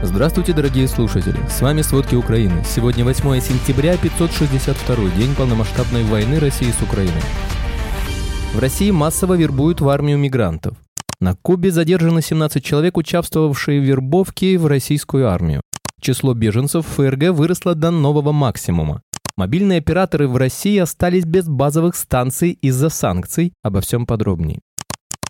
Здравствуйте, дорогие слушатели! С вами «Сводки Украины». Сегодня 8 сентября, 562 день полномасштабной войны России с Украиной. В России массово вербуют в армию мигрантов. На Кубе задержаны 17 человек, участвовавшие в вербовке в российскую армию. Число беженцев в ФРГ выросло до нового максимума. Мобильные операторы в России остались без базовых станций из-за санкций. Обо всем подробнее.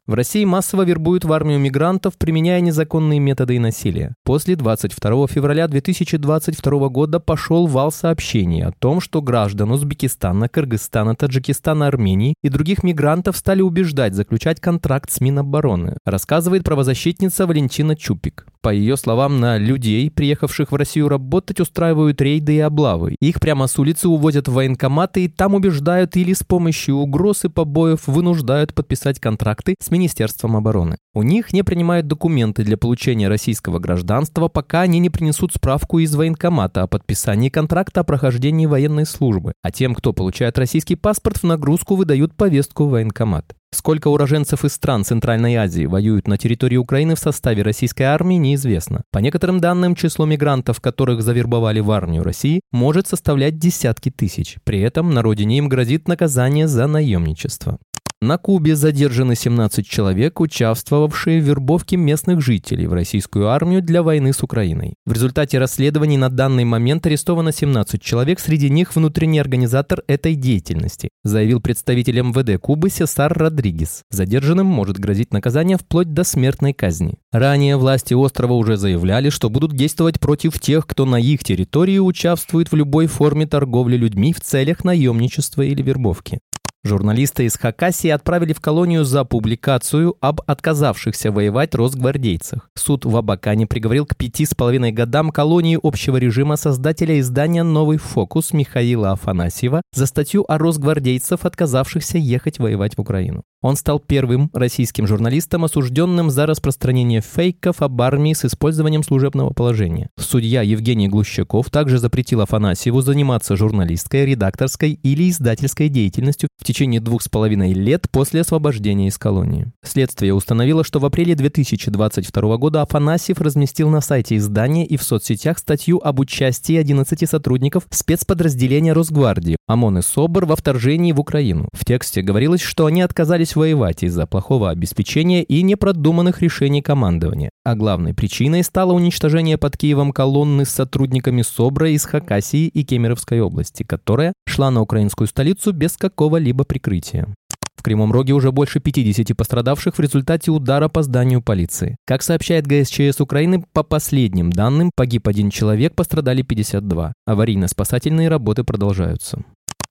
В России массово вербуют в армию мигрантов, применяя незаконные методы и насилие. После 22 февраля 2022 года пошел вал сообщений о том, что граждан Узбекистана, Кыргызстана, Таджикистана, Армении и других мигрантов стали убеждать заключать контракт с Минобороны, рассказывает правозащитница Валентина Чупик. По ее словам, на людей, приехавших в Россию работать, устраивают рейды и облавы. Их прямо с улицы увозят в военкоматы и там убеждают или с помощью угроз и побоев вынуждают подписать контракты с Министерством обороны. У них не принимают документы для получения российского гражданства, пока они не принесут справку из военкомата о подписании контракта о прохождении военной службы. А тем, кто получает российский паспорт, в нагрузку выдают повестку в военкомат. Сколько уроженцев из стран Центральной Азии воюют на территории Украины в составе российской армии, неизвестно. По некоторым данным, число мигрантов, которых завербовали в армию России, может составлять десятки тысяч. При этом на родине им грозит наказание за наемничество. На Кубе задержаны 17 человек, участвовавшие в вербовке местных жителей в российскую армию для войны с Украиной. В результате расследований на данный момент арестовано 17 человек, среди них внутренний организатор этой деятельности, заявил представитель МВД Кубы Сесар Родригес. Задержанным может грозить наказание вплоть до смертной казни. Ранее власти острова уже заявляли, что будут действовать против тех, кто на их территории участвует в любой форме торговли людьми в целях наемничества или вербовки. Журналисты из Хакасии отправили в колонию за публикацию об отказавшихся воевать росгвардейцах. Суд в Абакане приговорил к пяти с половиной годам колонии общего режима создателя издания «Новый фокус» Михаила Афанасьева за статью о росгвардейцев, отказавшихся ехать воевать в Украину. Он стал первым российским журналистом, осужденным за распространение фейков об армии с использованием служебного положения. Судья Евгений Глущаков также запретил Афанасьеву заниматься журналистской, редакторской или издательской деятельностью в течение двух с половиной лет после освобождения из колонии. Следствие установило, что в апреле 2022 года Афанасьев разместил на сайте издания и в соцсетях статью об участии 11 сотрудников спецподразделения Росгвардии ОМОН и СОБР во вторжении в Украину. В тексте говорилось, что они отказались воевать из-за плохого обеспечения и непродуманных решений командования. А главной причиной стало уничтожение под Киевом колонны с сотрудниками СОБРа из Хакасии и Кемеровской области, которая шла на украинскую столицу без какого-либо прикрытия. В Кривом Роге уже больше 50 пострадавших в результате удара по зданию полиции. Как сообщает ГСЧС Украины, по последним данным погиб один человек, пострадали 52. Аварийно-спасательные работы продолжаются.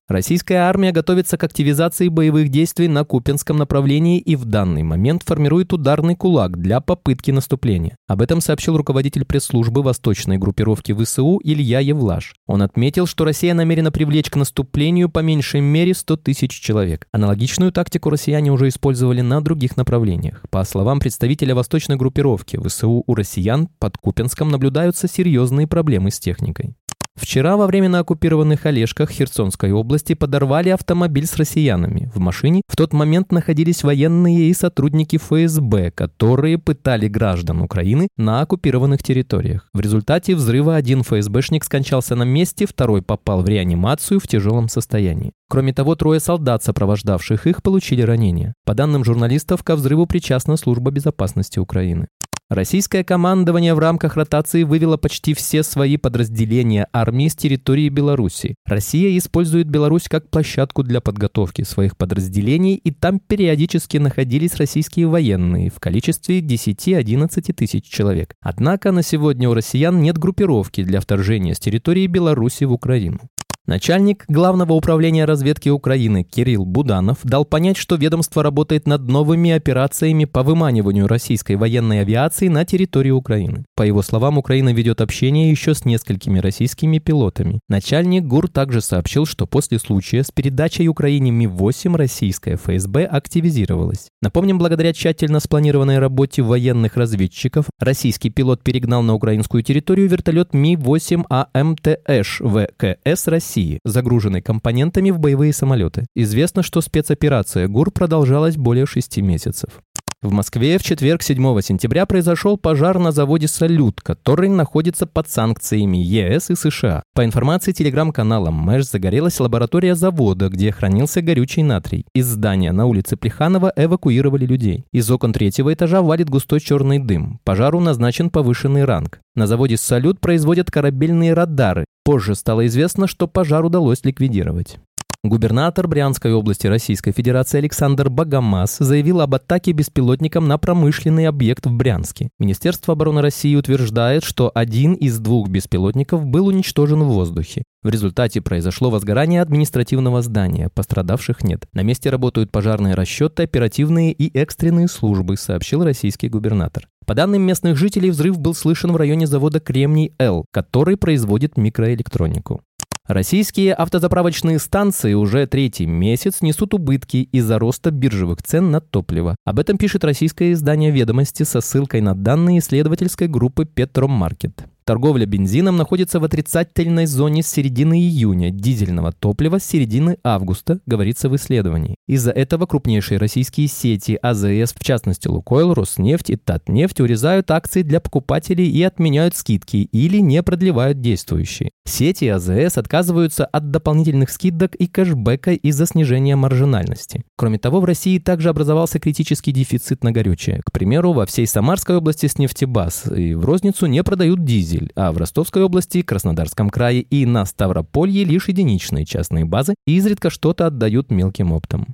Российская армия готовится к активизации боевых действий на Купинском направлении и в данный момент формирует ударный кулак для попытки наступления. Об этом сообщил руководитель пресс-службы восточной группировки ВСУ Илья Евлаш. Он отметил, что Россия намерена привлечь к наступлению по меньшей мере 100 тысяч человек. Аналогичную тактику россияне уже использовали на других направлениях. По словам представителя восточной группировки ВСУ у россиян под Купинском наблюдаются серьезные проблемы с техникой. Вчера во время на оккупированных Олежках Херсонской области подорвали автомобиль с россиянами. В машине в тот момент находились военные и сотрудники ФСБ, которые пытали граждан Украины на оккупированных территориях. В результате взрыва один ФСБшник скончался на месте, второй попал в реанимацию в тяжелом состоянии. Кроме того, трое солдат, сопровождавших их, получили ранения. По данным журналистов, ко взрыву причастна служба безопасности Украины. Российское командование в рамках ротации вывело почти все свои подразделения армии с территории Беларуси. Россия использует Беларусь как площадку для подготовки своих подразделений, и там периодически находились российские военные в количестве 10-11 тысяч человек. Однако на сегодня у россиян нет группировки для вторжения с территории Беларуси в Украину. Начальник Главного управления разведки Украины Кирилл Буданов дал понять, что ведомство работает над новыми операциями по выманиванию российской военной авиации на территорию Украины. По его словам, Украина ведет общение еще с несколькими российскими пилотами. Начальник ГУР также сообщил, что после случая с передачей Украине Ми-8 российская ФСБ активизировалась. Напомним, благодаря тщательно спланированной работе военных разведчиков, российский пилот перегнал на украинскую территорию вертолет Ми-8 АМТШ ВКС России России, загруженной компонентами в боевые самолеты. Известно, что спецоперация ГУР продолжалась более шести месяцев. В Москве в четверг 7 сентября произошел пожар на заводе «Салют», который находится под санкциями ЕС и США. По информации телеграм-канала Мэш загорелась лаборатория завода, где хранился горючий натрий. Из здания на улице Плеханова эвакуировали людей. Из окон третьего этажа валит густой черный дым. Пожару назначен повышенный ранг. На заводе «Салют» производят корабельные радары. Позже стало известно, что пожар удалось ликвидировать. Губернатор Брянской области Российской Федерации Александр Богомаз заявил об атаке беспилотником на промышленный объект в Брянске. Министерство обороны России утверждает, что один из двух беспилотников был уничтожен в воздухе. В результате произошло возгорание административного здания, пострадавших нет. На месте работают пожарные расчеты, оперативные и экстренные службы, сообщил российский губернатор. По данным местных жителей, взрыв был слышен в районе завода «Кремний-Л», который производит микроэлектронику. Российские автозаправочные станции уже третий месяц несут убытки из-за роста биржевых цен на топливо. Об этом пишет российское издание «Ведомости» со ссылкой на данные исследовательской группы «Петромаркет». Торговля бензином находится в отрицательной зоне с середины июня, дизельного топлива с середины августа, говорится в исследовании. Из-за этого крупнейшие российские сети АЗС, в частности Лукойл, Роснефть и Татнефть, урезают акции для покупателей и отменяют скидки или не продлевают действующие. Сети АЗС отказываются от дополнительных скидок и кэшбэка из-за снижения маржинальности. Кроме того, в России также образовался критический дефицит на горючее. К примеру, во всей Самарской области с нефтебаз и в розницу не продают дизель дизель, а в Ростовской области, Краснодарском крае и на Ставрополье лишь единичные частные базы изредка что-то отдают мелким оптом.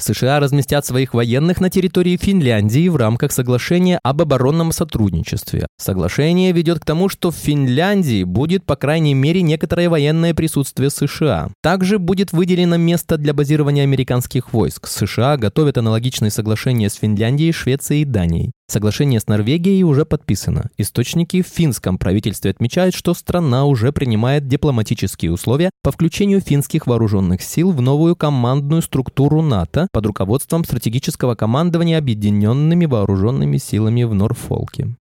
США разместят своих военных на территории Финляндии в рамках соглашения об оборонном сотрудничестве. Соглашение ведет к тому, что в Финляндии будет, по крайней мере, некоторое военное присутствие США. Также будет выделено место для базирования американских войск. США готовят аналогичные соглашения с Финляндией, Швецией и Данией. Соглашение с Норвегией уже подписано. Источники в финском правительстве отмечают, что страна уже принимает дипломатические условия по включению финских вооруженных сил в новую командную структуру НАТО под руководством стратегического командования объединенными вооруженными силами в Норфолке.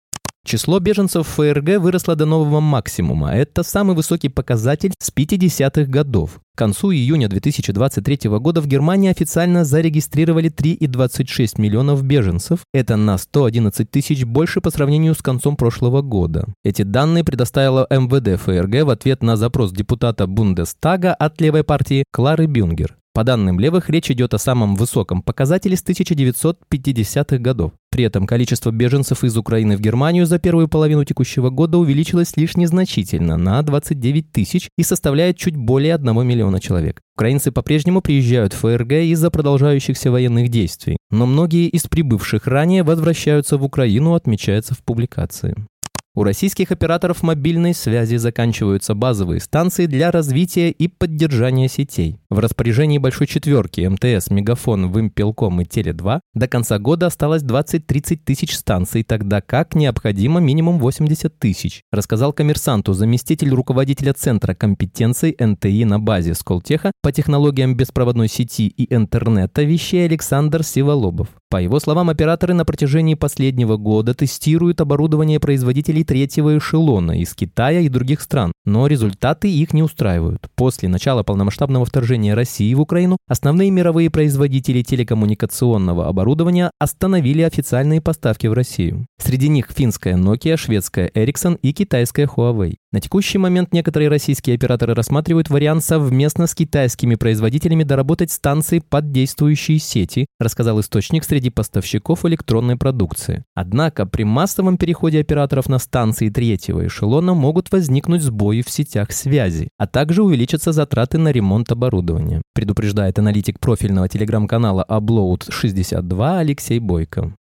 Число беженцев в ФРГ выросло до нового максимума. Это самый высокий показатель с 50-х годов. К концу июня 2023 года в Германии официально зарегистрировали 3,26 миллионов беженцев. Это на 111 тысяч больше по сравнению с концом прошлого года. Эти данные предоставила МВД ФРГ в ответ на запрос депутата Бундестага от левой партии Клары Бюнгер. По данным левых, речь идет о самом высоком показателе с 1950-х годов. При этом количество беженцев из Украины в Германию за первую половину текущего года увеличилось лишь незначительно, на 29 тысяч и составляет чуть более 1 миллиона человек. Украинцы по-прежнему приезжают в ФРГ из-за продолжающихся военных действий, но многие из прибывших ранее возвращаются в Украину, отмечается в публикации. У российских операторов мобильной связи заканчиваются базовые станции для развития и поддержания сетей. В распоряжении Большой Четверки, МТС, Мегафон, Вимпелком и Теле2 до конца года осталось 20-30 тысяч станций, тогда как необходимо минимум 80 тысяч, рассказал коммерсанту заместитель руководителя Центра компетенций НТИ на базе Сколтеха по технологиям беспроводной сети и интернета вещей Александр Сиволобов. По его словам, операторы на протяжении последнего года тестируют оборудование производителей третьего эшелона из Китая и других стран, но результаты их не устраивают. После начала полномасштабного вторжения России в Украину основные мировые производители телекоммуникационного оборудования остановили официальные поставки в Россию. Среди них финская Nokia, шведская Ericsson и китайская Huawei. На текущий момент некоторые российские операторы рассматривают вариант совместно с китайскими производителями доработать станции под действующие сети, рассказал источник среди поставщиков электронной продукции. Однако при массовом переходе операторов на станции третьего эшелона могут возникнуть сбои в сетях связи, а также увеличатся затраты на ремонт оборудования, предупреждает аналитик профильного телеграм-канала Upload62 Алексей Бойко.